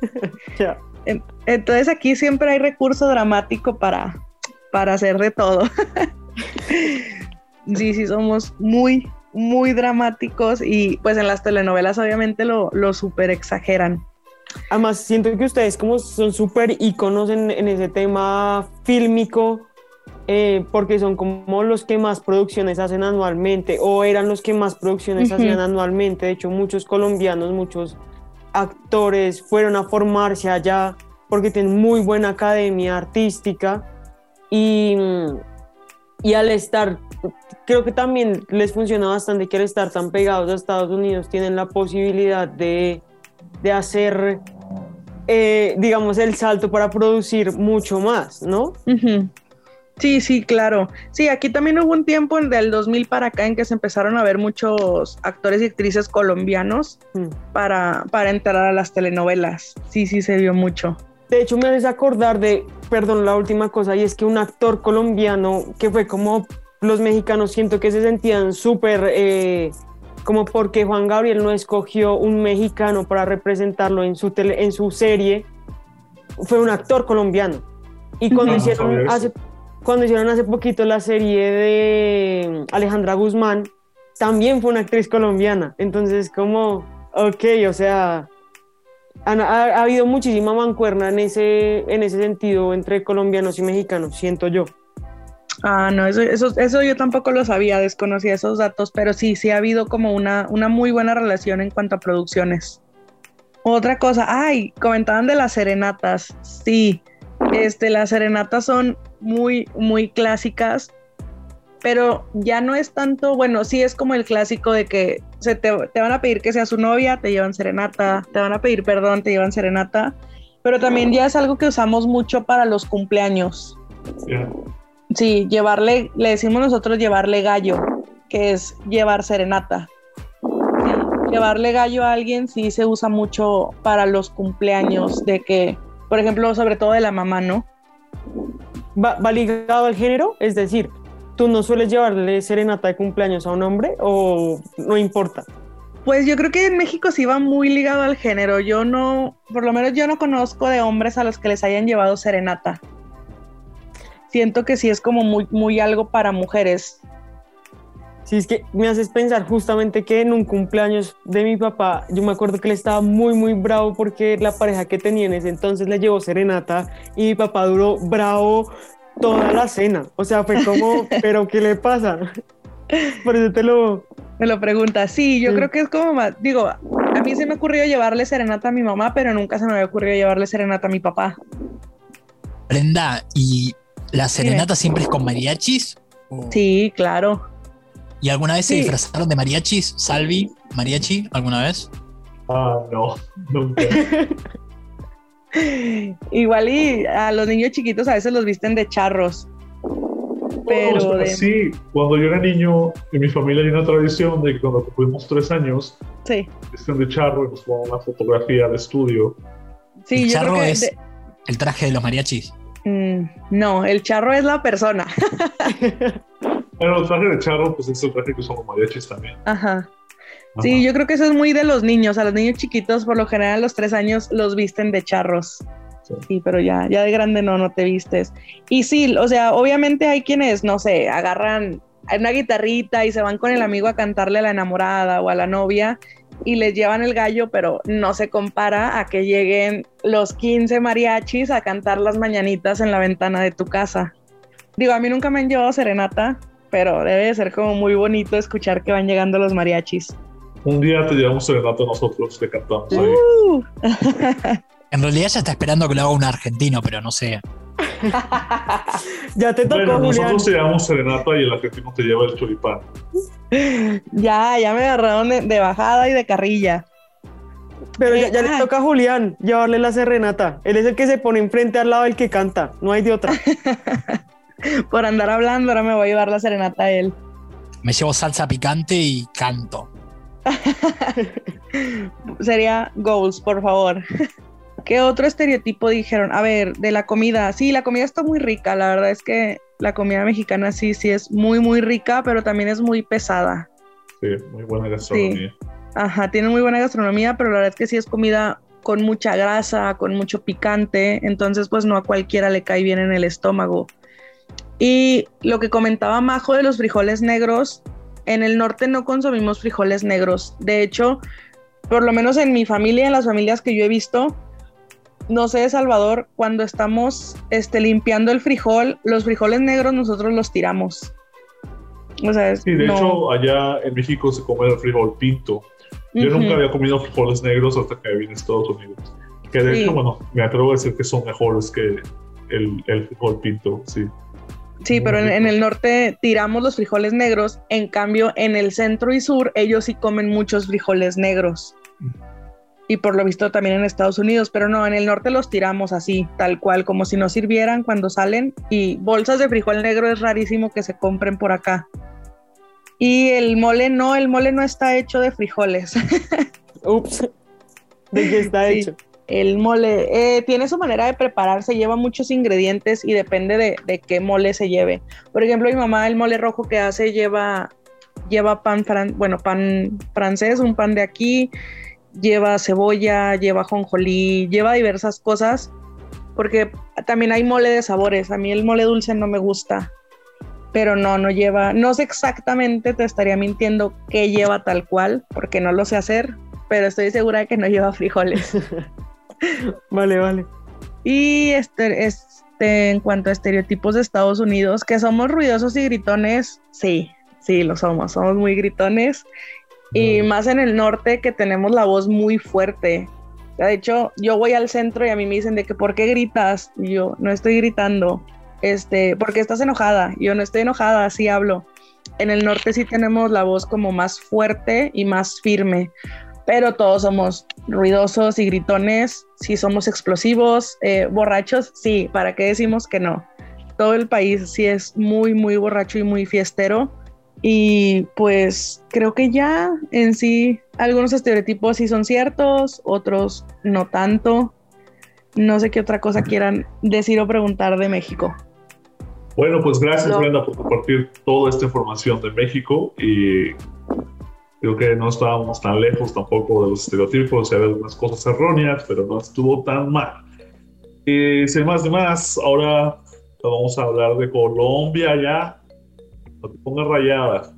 C: Entonces aquí siempre hay recurso dramático para, para hacer de todo. sí, sí, somos muy, muy dramáticos y pues en las telenovelas obviamente lo, lo súper exageran.
B: Además, siento que ustedes como son súper íconos en, en, ese tema fílmico, eh, porque son como los que más producciones hacen anualmente o eran los que más producciones hacían anualmente. De hecho, muchos colombianos, muchos actores fueron a formarse allá porque tienen muy buena academia artística y, y al estar, creo que también les funciona bastante que al estar tan pegados a Estados Unidos tienen la posibilidad de, de hacer, eh, digamos, el salto para producir mucho más, ¿no?
C: Sí, sí, claro. Sí, aquí también hubo un tiempo del 2000 para acá en que se empezaron a ver muchos actores y actrices colombianos mm. para, para entrar a las telenovelas. Sí, sí, se vio mucho.
B: De hecho, me haces acordar de, perdón, la última cosa, y es que un actor colombiano que fue como los mexicanos, siento que se sentían súper, eh, como porque Juan Gabriel no escogió un mexicano para representarlo en su, tele, en su serie, fue un actor colombiano. Y cuando hicieron hace cuando hicieron hace poquito la serie de Alejandra Guzmán, también fue una actriz colombiana. Entonces, como, ok, o sea, ha, habido muchísima mancuerna en ese, en ese sentido entre colombianos y mexicanos, siento yo.
C: Ah, no, eso, eso, eso, yo tampoco lo sabía, desconocía esos datos, pero sí, sí ha habido como una, una muy buena relación en cuanto a producciones. Otra cosa, ay, comentaban de las serenatas, sí, este, las serenatas son muy, muy clásicas, pero ya no es tanto, bueno, sí es como el clásico de que se te, van a pedir que sea su novia, te llevan serenata, te van a pedir perdón, te llevan serenata, pero también ya es algo que usamos mucho para los cumpleaños. Sí, llevarle, le decimos nosotros llevarle gallo, que es llevar serenata. llevarle gallo a alguien sí se usa mucho para los cumpleaños, de que por ejemplo, sobre todo de la mamá, ¿no?
B: ¿Va, ligado al género? Es decir, ¿tú no sueles llevarle serenata de cumpleaños a un hombre o no importa?
C: Pues yo creo que en México sí va muy ligado al género. Yo no, por lo menos yo no conozco de hombres a los que les hayan llevado serenata. Siento que sí es como muy, muy algo para mujeres.
B: Sí, es que me haces pensar justamente que en un cumpleaños de mi papá, yo me acuerdo que él estaba muy, muy bravo porque la pareja que tenía en ese entonces le llevó serenata y mi papá duró bravo toda la cena. O sea, fue como, ¿pero qué le pasa? Por eso te lo...
C: Me lo pregunta. Sí, yo creo que es como más, digo, a mí se me ocurrió llevarle serenata a mi mamá, pero nunca se me había ocurrido llevarle serenata a mi papá.
D: Brenda, ¿y la serenata siempre es con mariachis?
C: Sí, claro.
D: ¿Y alguna vez se disfrazaron de mariachis? ¿Salvi? ¿Mariachi? ¿Alguna vez?
A: Ah, no, nunca.
C: Igual y a los niños chiquitos a veces los visten de charros. Pero
A: sí, cuando yo era niño, en mi familia hay una tradición de que cuando cumplimos tres años,
C: sí.
A: visten de charro y nos pongan una fotografía de estudio.
D: Sí, el charro es el traje de los mariachis.
C: Mm, no, el charro es la persona.
A: Bueno, el traje de charro, pues es el traje que usamos mariachis también.
C: Ajá. Sí, yo creo que eso es muy de los niños. A los niños chiquitos, por lo general, a los tres años los visten de charros. Sí. pero ya, ya de grande no, no te vistes. Y sí, o sea, obviamente hay quienes, no sé, agarran una guitarrita y se van con el amigo a cantarle a la enamorada o a la novia y les llevan el gallo, pero no se compara a que lleguen los 15 mariachis a cantar las mañanitas en la ventana de tu casa. Digo, a mí nunca me han llevado serenata, pero debe de ser como muy bonito escuchar que van llegando los mariachis.
A: Un día te llevamos serenata nosotros, te cantamos ahí. Uh.
D: en realidad ya está esperando que lo haga un argentino, pero no sé.
B: ya te tocó,
A: bueno, nosotros te llevamos serenata y el argentino te lleva el choripán.
C: ya, ya me agarraron de, bajada y de carrilla.
B: Pero ya, le toca a Julián llevarle la serenata. Él es el que se pone enfrente al lado del que canta. No hay de otra.
C: por andar hablando, ahora me voy a llevar la serenata a él.
D: Me llevo salsa picante y canto.
C: Sería goals, por favor. ¿Qué otro estereotipo dijeron? A ver, de la comida. Sí, la comida está muy rica. La verdad es que la comida mexicana sí, sí es muy, muy rica, pero también es muy pesada.
A: Sí, muy buena gastronomía.
C: Ajá, tiene muy buena gastronomía, pero la verdad es que sí es comida con mucha grasa, con mucho picante, entonces pues no a cualquiera le cae bien en el estómago. Y lo que comentaba Majo de los frijoles negros, en el norte no consumimos frijoles negros. De hecho, por lo menos en mi familia, en las familias que yo he visto, no sé, Salvador, cuando estamos este, limpiando el frijol, los frijoles negros nosotros los tiramos.
A: O sea, sí, de hecho, allá en México se come el frijol pinto. Yo nunca había comido frijoles negros hasta que vine a Estados Unidos. Que de hecho, bueno, me atrevo a decir que son mejores que el, el frijol pinto, sí.
C: Sí, pero en, el norte tiramos los frijoles negros, en cambio en el centro y sur ellos sí comen muchos frijoles negros. Y por lo visto también en Estados Unidos, pero no, en el norte los tiramos así, tal cual, como si no sirvieran cuando salen. Y bolsas de frijol negro es rarísimo que se compren por acá. Y el mole no, el mole no está hecho de frijoles.
B: Ups. ¿De qué está hecho?
C: El mole eh, tiene su manera de prepararse, lleva muchos ingredientes y depende de, qué mole se lleve. Por ejemplo, mi mamá el mole rojo que hace lleva, lleva pan, bueno, pan francés, un pan de aquí, lleva cebolla, lleva jonjolí, lleva diversas cosas, porque también hay mole de sabores. A mí el mole dulce no me gusta, pero no, no lleva, no sé exactamente, te estaría mintiendo qué lleva tal cual, porque no lo sé hacer, pero estoy segura de que no lleva frijoles.
B: vale, vale.
C: Y este, este, en cuanto a estereotipos de Estados Unidos, que somos ruidosos y gritones, sí, sí, lo somos, somos muy gritones. Y más en el norte que tenemos la voz muy fuerte. De hecho, yo voy al centro y a mí me dicen de que ¿por qué gritas? Y yo no estoy gritando. Este, porque estás enojada. yo no estoy enojada, así hablo. En el norte sí tenemos la voz como más fuerte y más firme pero todos somos ruidosos y gritones, sí somos explosivos, eh, borrachos, sí, ¿para qué decimos que no? Todo el país sí es muy, muy borracho y muy fiestero. Y pues creo que ya en sí algunos estereotipos sí son ciertos, otros no tanto. No sé qué otra cosa quieran decir o preguntar de México.
A: Bueno, pues gracias Brenda por compartir toda esta información de México y Creo que no estábamos tan lejos tampoco de los estereotipos, había algunas cosas erróneas, pero no estuvo tan mal. Y sin más de más, ahora vamos a hablar de Colombia ya. No te pongas rayada.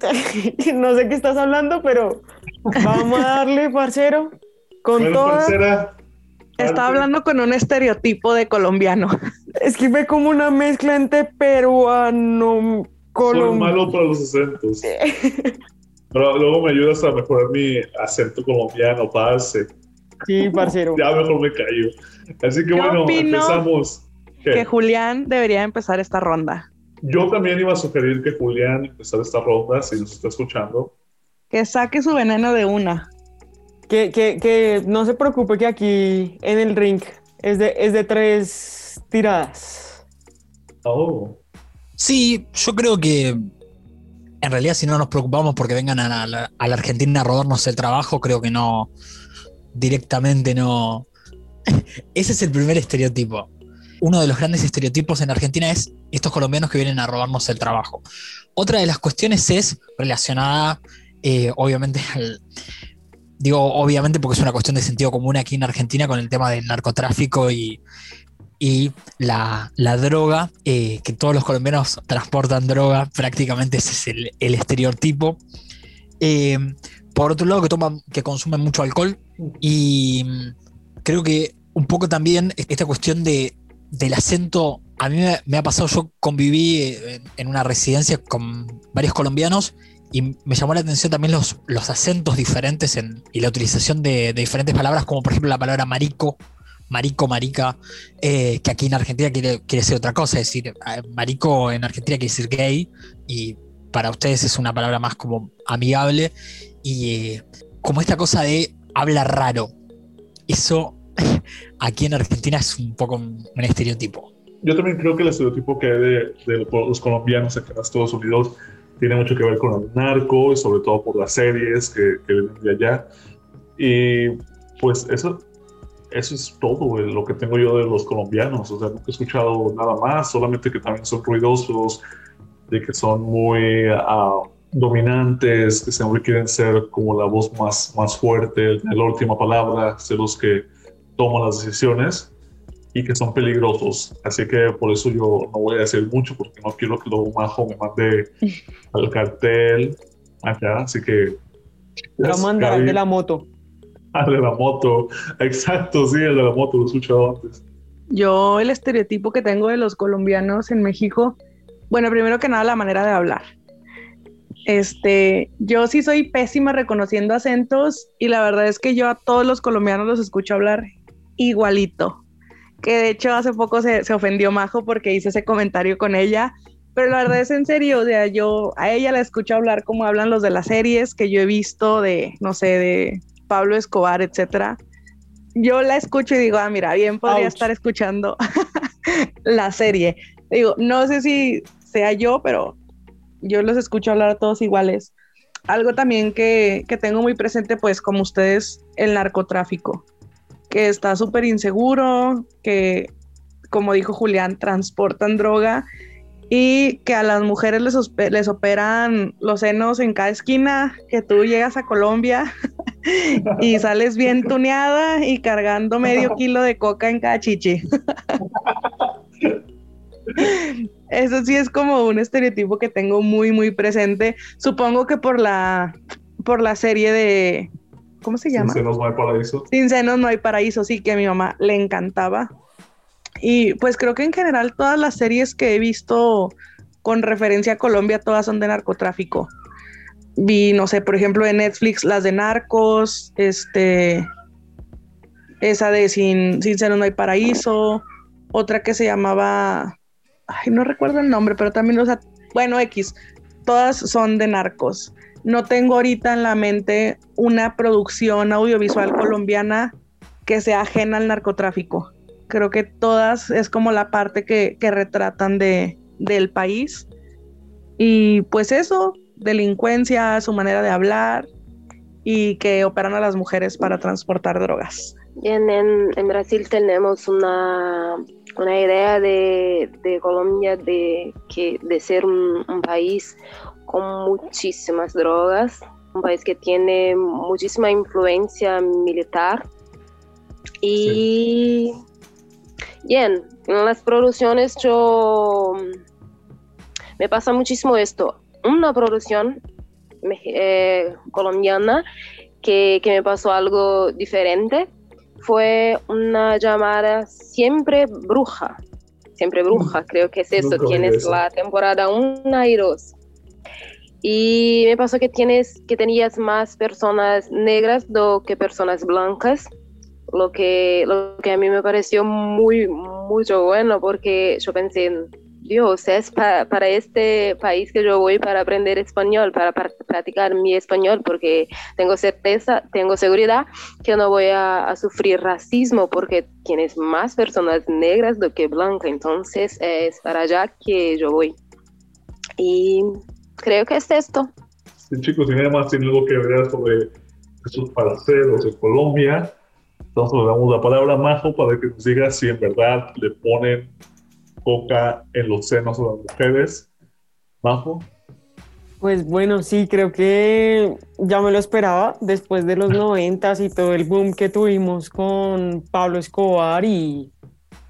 B: no sé qué estás hablando, pero vamos a darle, parcero, con bueno, toda...
C: Está hablando con un estereotipo de colombiano.
B: Es que fue como una mezcla entre peruano, colombiano.
A: malo para los acentos. Pero luego me ayudas a mejorar mi acento colombiano, parce.
B: Sí, parcero.
A: ya mejor me callo. Así que bueno, empezamos.
C: Que Julián debería empezar esta ronda.
A: Yo también iba a sugerir que Julián empezara esta ronda, si nos está escuchando.
C: Que saque su veneno de una.
B: Que, que, que no se preocupe que aquí en el ring es de, es de tres tiradas.
A: Oh.
D: Sí, yo creo que en realidad si no nos preocupamos porque vengan a la, Argentina a robarnos el trabajo, creo que no, directamente no. Ese es el primer estereotipo. Uno de los grandes estereotipos en Argentina es estos colombianos que vienen a robarnos el trabajo. Otra de las cuestiones es relacionada, eh, obviamente, digo obviamente porque es una cuestión de sentido común aquí en Argentina con el tema del narcotráfico y, y la, droga, eh, que todos los colombianos transportan droga, prácticamente ese es el, estereotipo. Eh, por otro lado, que toman, que consumen mucho alcohol y mm, creo que un poco también esta cuestión de, del acento, a mí me, ha pasado, yo conviví eh, en una residencia con varios colombianos y me llamó la atención también los, los acentos diferentes y la utilización de, diferentes palabras, como por ejemplo la palabra marico, marico, marica, eh, que aquí en Argentina quiere, quiere ser otra cosa, es decir, eh, marico en Argentina quiere decir gay y para ustedes es una palabra más como amigable y como esta cosa de habla raro. Eso aquí en Argentina es un poco un, estereotipo.
A: Yo también creo que el estereotipo que hay de, los colombianos aquí en Estados Unidos tiene mucho que ver con el narco y sobre todo por las series que, que vienen de allá. Y pues eso eso es todo lo que tengo yo de los colombianos. O sea, nunca he escuchado nada más, solamente que también son ruidosos, de que son muy ah, dominantes, que siempre quieren ser como la voz más, más fuerte, la última palabra, ser los que toman las decisiones y que son peligrosos. Así que por eso yo no voy a decir mucho porque no quiero que luego Majo me mande al cartel acá. Así que...
B: La mandarán de la moto.
A: Ah, de la moto. Exacto, sí, el de la moto, lo he escuchado antes.
C: Yo, el estereotipo que tengo de los colombianos en México, bueno, primero que nada, la manera de hablar. Este, yo sí soy pésima reconociendo acentos y la verdad es que yo a todos los colombianos los escucho hablar igualito. Que de hecho hace poco se, se ofendió Majo porque hice ese comentario con ella pero la verdad es en serio, o sea, yo a ella la escucho hablar como hablan los de las series que yo he visto de, no sé, de Pablo Escobar, etcétera. Yo la escucho y digo, ah, mira, bien podría estar escuchando la serie. Digo, no sé si sea yo, pero yo los escucho hablar a todos iguales. Algo también que, que tengo muy presente, pues como ustedes, el narcotráfico, que está súper inseguro, que, como dijo Julián, transportan droga y que a las mujeres les, les operan los senos en cada esquina, que tú llegas a Colombia y sales bien tuneada y cargando medio kilo de coca en cada chichi. Eso sí es como un estereotipo que tengo muy, muy presente. Supongo que por la, por la serie de... ¿Cómo se llama?
A: Sin senos no hay paraíso.
C: Sin senos no hay paraíso, sí, que a mi mamá le encantaba. Y pues creo que en general todas las series que he visto con referencia a Colombia, todas son de narcotráfico. Vi, no sé, por ejemplo, en Netflix las de Narcos, este, esa de Sin, Sin Ser No Hay Paraíso, otra que se llamaba, ay, no recuerdo el nombre, pero también, o sea, bueno, X, todas son de Narcos. No tengo ahorita en la mente una producción audiovisual colombiana que sea ajena al narcotráfico. Creo que todas es como la parte que, retratan de, del país. Y pues eso, delincuencia, su manera de hablar y que operan a las mujeres para transportar drogas.
E: Bien, en, Brasil tenemos una, una idea de, Colombia de, que, de ser un, país con muchísimas drogas, un país que tiene muchísima influencia militar y Bien, en las producciones yo me pasa muchísimo esto. Una producción eh, colombiana que, me pasó algo diferente fue una llamada Siempre Bruja. Siempre Bruja, mm, creo que es eso. tienes la temporada 1 y 2. Y me pasó que, tienes, que tenías más personas negras do que personas blancas lo que, lo que a mí me pareció muy, mucho bueno, porque yo pensé, Dios, es para este país que yo voy para aprender español, para, practicar mi español, porque tengo certeza, tengo seguridad que no voy a, sufrir racismo, porque tienes más personas negras do que blancas, entonces es para allá que yo voy. Y creo que es esto.
A: Sí, chicos, y además tiene algo que ver sobre esos paraceros de Colombia entonces le damos la palabra a Majo para que nos diga si en verdad le ponen coca en los senos a las mujeres. Majo.
B: Pues bueno, sí, creo que ya me lo esperaba después de los noventas y todo el boom que tuvimos con Pablo Escobar y,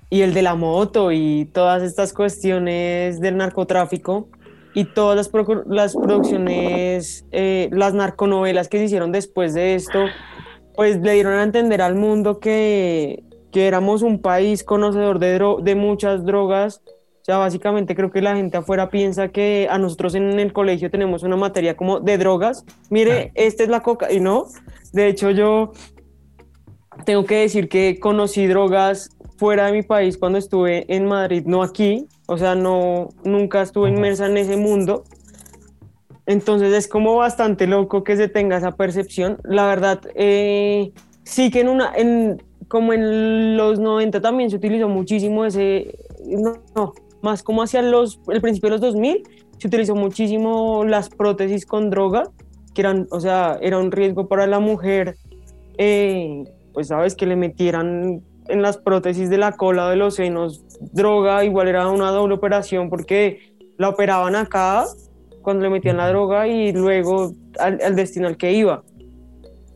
B: y el de la moto y todas estas cuestiones del narcotráfico y todas las, las producciones, eh, las narconovelas que se hicieron después de esto, pues le dieron a entender al mundo que, que éramos un país conocedor de, de muchas drogas. O sea, básicamente creo que la gente afuera piensa que a nosotros en el colegio tenemos una materia como de drogas. Mire, esta es la coca. Y no, de hecho yo tengo que decir que conocí drogas fuera de mi país cuando estuve en Madrid, no aquí. O sea, no, nunca estuve inmersa en ese mundo. Entonces es como bastante loco que se tenga esa percepción. La verdad, eh, sí que en una, en, como en los 90 también se utilizó muchísimo ese, no, más como hacia los, el principio de los 2000, se utilizó muchísimo las prótesis con droga, que eran, o sea, era un riesgo para la mujer, eh, pues sabes, que le metieran en las prótesis de la cola de los senos droga, igual era una doble operación porque la operaban acá cuando le metían la droga y luego al, destino al que iba.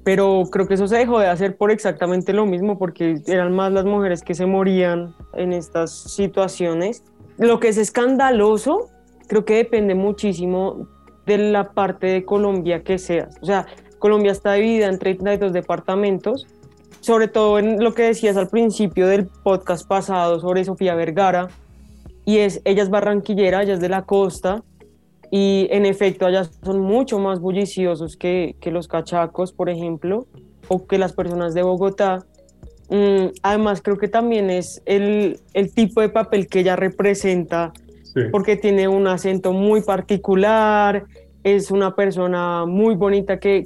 B: Pero creo que eso se dejó de hacer por exactamente lo mismo, porque eran más las mujeres que se morían en estas situaciones. Lo que es escandaloso, creo que depende muchísimo de la parte de Colombia que seas. O sea, Colombia está dividida en 32 departamentos, sobre todo en lo que decías al principio del podcast pasado sobre Sofía Vergara, y es, ella es barranquillera, ella es de la costa, y en efecto allá son mucho más bulliciosos que, que los cachacos, por ejemplo, o que las personas de Bogotá. Mm, además, creo que también es el, el, tipo de papel que ella representa, porque tiene un acento muy particular, es una persona muy bonita que,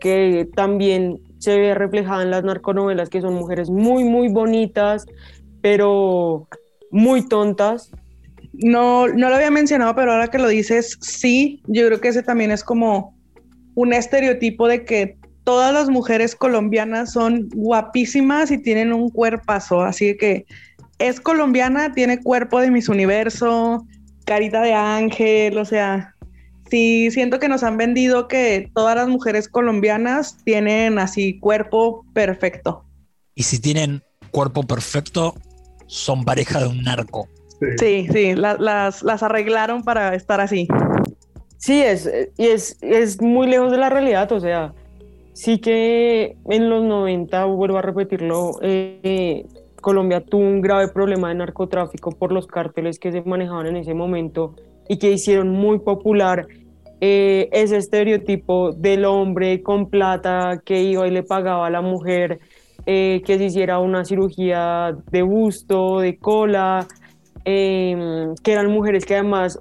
B: que también se ve reflejada en las narconovelas, que son mujeres muy, muy bonitas, pero muy tontas.
C: No, no lo había mencionado, pero ahora que lo dices, sí, yo creo que ese también es como un estereotipo de que todas las mujeres colombianas son guapísimas y tienen un cuerpazo, así que es colombiana, tiene cuerpo de Miss Universo, carita de ángel, o sea, sí siento que nos han vendido que todas las mujeres colombianas tienen así cuerpo perfecto.
D: Y si tienen cuerpo perfecto, son pareja de un narco.
C: Sí, sí, las, las arreglaron para estar así.
B: Sí, es, y es, es muy lejos de la realidad, o sea, sí que en los 90, vuelvo a repetirlo, eh, Colombia tuvo un grave problema de narcotráfico por los cárteles que se manejaban en ese momento y que hicieron muy popular eh, ese estereotipo del hombre con plata que iba y le pagaba a la mujer eh, que se hiciera una cirugía de busto, de cola, Em, que eran mujeres que además,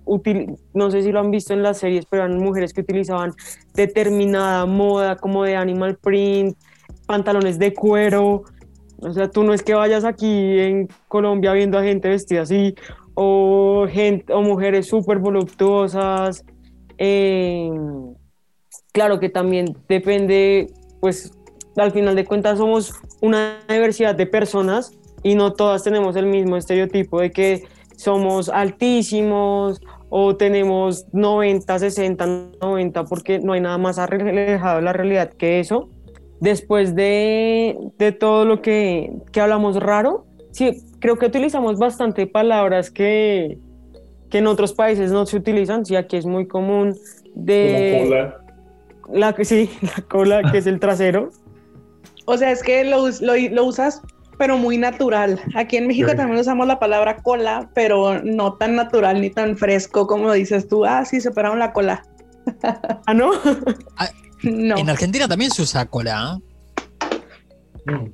B: no sé si lo han visto en las series, pero eran mujeres que utilizaban determinada moda como de animal print, pantalones de cuero. O sea, tú no es que vayas aquí en Colombia viendo a gente vestida así, o, gente, o mujeres súper voluptuosas. Em, claro que también depende, pues al final de cuentas somos una diversidad de personas y no todas tenemos el mismo estereotipo de que somos altísimos o tenemos 90, 60, 90, porque no hay nada más alejado de la realidad que eso. Después de, de todo lo que, que, hablamos raro, sí, creo que utilizamos bastante palabras que, que en otros países no se utilizan, sí, aquí es muy común de...
A: cola.
B: La, sí, la cola, que es el trasero.
C: O sea, es que lo, lo, lo usas pero muy natural. Aquí en México también usamos la palabra cola, pero no tan natural ni tan fresco como dices tú. Ah, sí, se operaron la cola.
B: ¿Ah, no?
D: Ah, no. En Argentina también se usa cola.
C: ¿eh?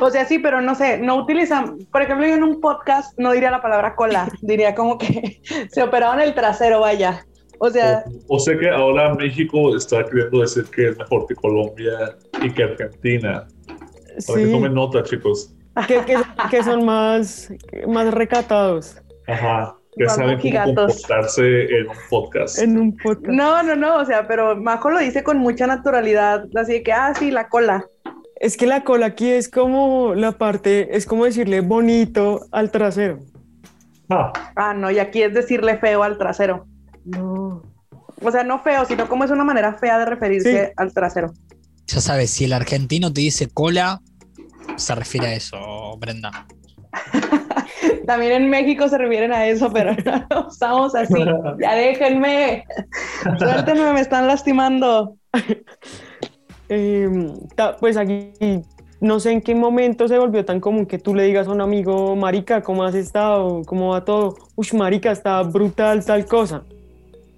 C: O sea, sí, pero no sé, no utilizan, por ejemplo, yo en un podcast no diría la palabra cola, diría como que se operaron el trasero, vaya. O sea...
A: O, sé que ahora México está queriendo decir que es mejor que Colombia y que Argentina. Para que tomen nota, chicos.
B: Que, son más, más recatados.
A: Ajá. Que saben cómo comportarse en un podcast.
B: En un podcast.
C: No, no, no. O sea, pero Majo lo dice con mucha naturalidad. Así que, ah, sí, la cola.
B: Es que la cola aquí es como la parte, es como decirle bonito al trasero.
C: Ah. ah, no, y aquí es decirle feo al trasero.
B: No.
C: O sea, no feo, sino como es una manera fea de referirse al trasero.
D: Ya sabes, si el argentino te dice cola, se refiere a eso, Brenda.
C: También en México se refieren a eso, pero no estamos así. Ya déjenme. Suéltenme, me están lastimando.
B: Em, pues aquí no sé en qué momento se volvió tan común que tú le digas a un amigo, Marica, ¿cómo has estado? ¿Cómo va todo? Uy, Marica, está brutal tal cosa.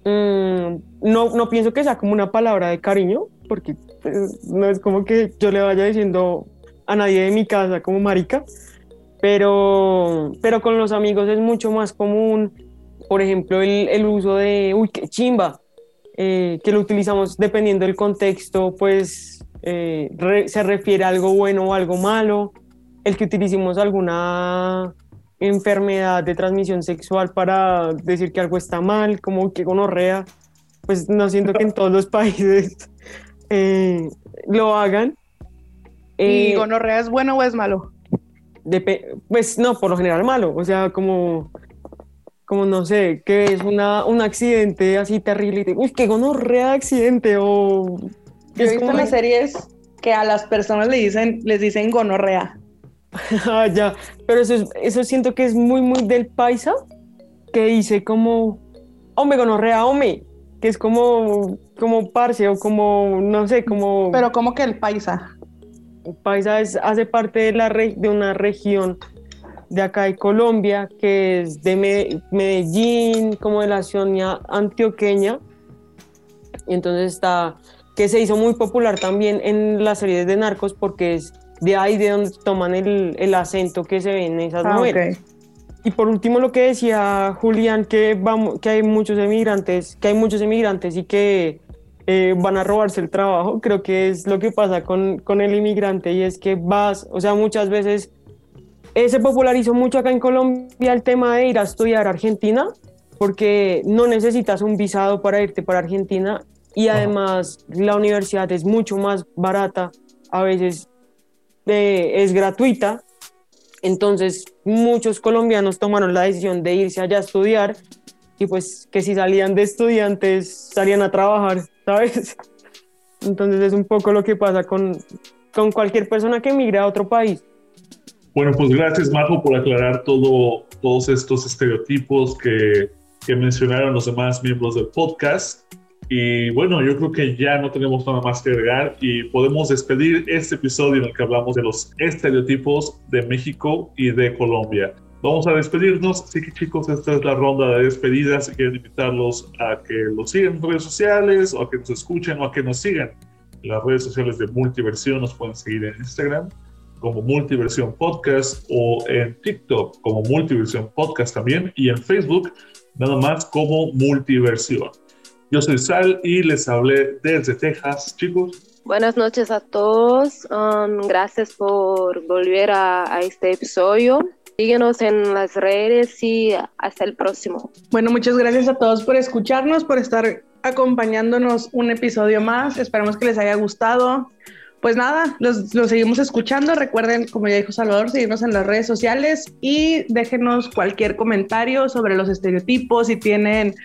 B: Mm, no, no pienso que sea como una palabra de cariño, porque pues, no es como que yo le vaya diciendo a nadie de mi casa como marica, pero, pero con los amigos es mucho más común, por ejemplo, el, el uso de, uy, qué chimba, eh, que lo utilizamos dependiendo del contexto, pues eh, se refiere a algo bueno o algo malo, el que utilicemos alguna enfermedad de transmisión sexual para decir que algo está mal, como que gonorrea, pues no siento que en todos los países eh, lo hagan.
C: ¿Y eh, gonorrea es bueno o es malo?
B: pues no, por lo general malo, o sea, como, como no sé, que es una, un accidente así terrible y te, uy, qué gonorrea accidente o...
C: Yo he visto en las series que a las personas le dicen, les dicen gonorrea.
B: ah, ya, pero eso, eso siento que es muy, muy del paisa, que dice como, hombre, gonorrea, hombre, que es como, como parce o como, no sé, como...
C: Pero como que el paisa.
B: Paisa es, hace parte de, la de una región de acá de Colombia, que es de Medellín, como de la zona antioqueña. Y entonces está, que se hizo muy popular también en las series de narcos porque es de ahí de donde toman el, el acento que se ve en esas ah, novelas. Y por último lo que decía Julián, que, vamos, que hay muchos emigrantes, que hay muchos emigrantes y que eh, van a robarse el trabajo, creo que es lo que pasa con, con el inmigrante y es que vas, o sea, muchas veces eh, se popularizó mucho acá en Colombia el tema de ir a estudiar a Argentina, porque no necesitas un visado para irte para Argentina y además la universidad es mucho más barata, a veces eh, es gratuita. Entonces muchos colombianos tomaron la decisión de irse allá a estudiar y pues que si salían de estudiantes salían a trabajar. ¿sabes? Entonces es un poco lo que pasa con, con cualquier persona que emigra a otro país.
A: Bueno, pues gracias Marco por aclarar todo, todos estos estereotipos que, que mencionaron los demás miembros del podcast. Y bueno, yo creo que ya no tenemos nada más que agregar y podemos despedir este episodio en el que hablamos de los estereotipos de México y de Colombia. Vamos a despedirnos, así que chicos, esta es la ronda de despedidas. Si quieren invitarlos a que los sigan en redes sociales o a que nos escuchen o a que nos sigan en las redes sociales de Multiversión, nos pueden seguir en Instagram como Multiversión Podcast o en TikTok como Multiversión Podcast también y en Facebook nada más como Multiversión. Yo soy Sal y les hablé desde Texas, chicos.
E: Buenas noches a todos. Um, gracias por volver a, a este episodio. Síguenos en las redes y hasta el próximo.
C: Bueno, muchas gracias a todos por escucharnos, por estar acompañándonos un episodio más. Esperamos que les haya gustado. Pues nada, los, seguimos escuchando. Recuerden, como ya dijo Salvador, seguirnos en las redes sociales y déjenos cualquier comentario sobre los estereotipos, si tienen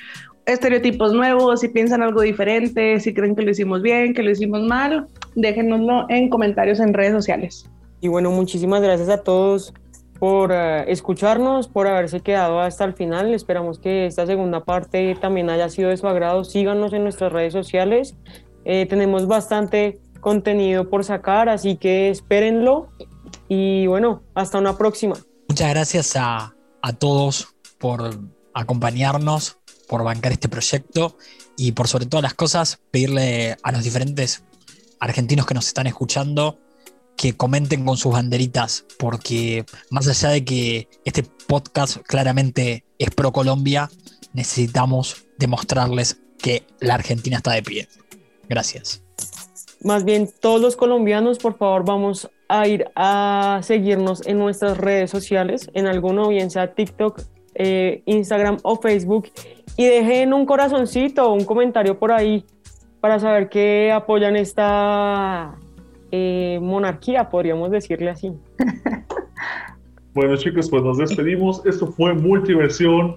C: estereotipos nuevos, si piensan algo diferente, si creen que lo hicimos bien, que lo hicimos mal, déjenoslo en comentarios en redes sociales.
B: Y bueno, muchísimas gracias a todos por eh, escucharnos, por haberse quedado hasta el final. Esperamos que esta segunda parte también haya sido de su agrado. Síganos en nuestras redes sociales. Eh, tenemos bastante contenido por sacar, así que espérenlo. Y bueno, hasta una próxima.
D: Muchas gracias a, a todos por acompañarnos, por bancar este proyecto y por sobre todas las cosas pedirle a los diferentes argentinos que nos están escuchando que comenten con sus banderitas, porque más allá de que este podcast claramente es pro Colombia, necesitamos demostrarles que la Argentina está de pie. Gracias.
B: Más bien, todos los colombianos, por favor, vamos a ir a seguirnos en nuestras redes sociales, en alguno, bien TikTok, eh, Instagram o Facebook, y dejen un corazoncito un comentario por ahí para saber que apoyan esta eh, monarquía, podríamos decirle así.
A: bueno chicos, pues nos despedimos. Esto fue Multiversión,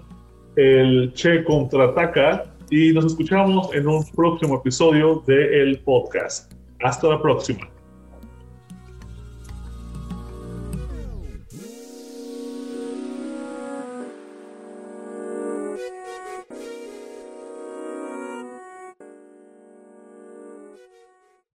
A: el Che contraataca y nos escuchamos en un próximo episodio del podcast. Hasta la próxima.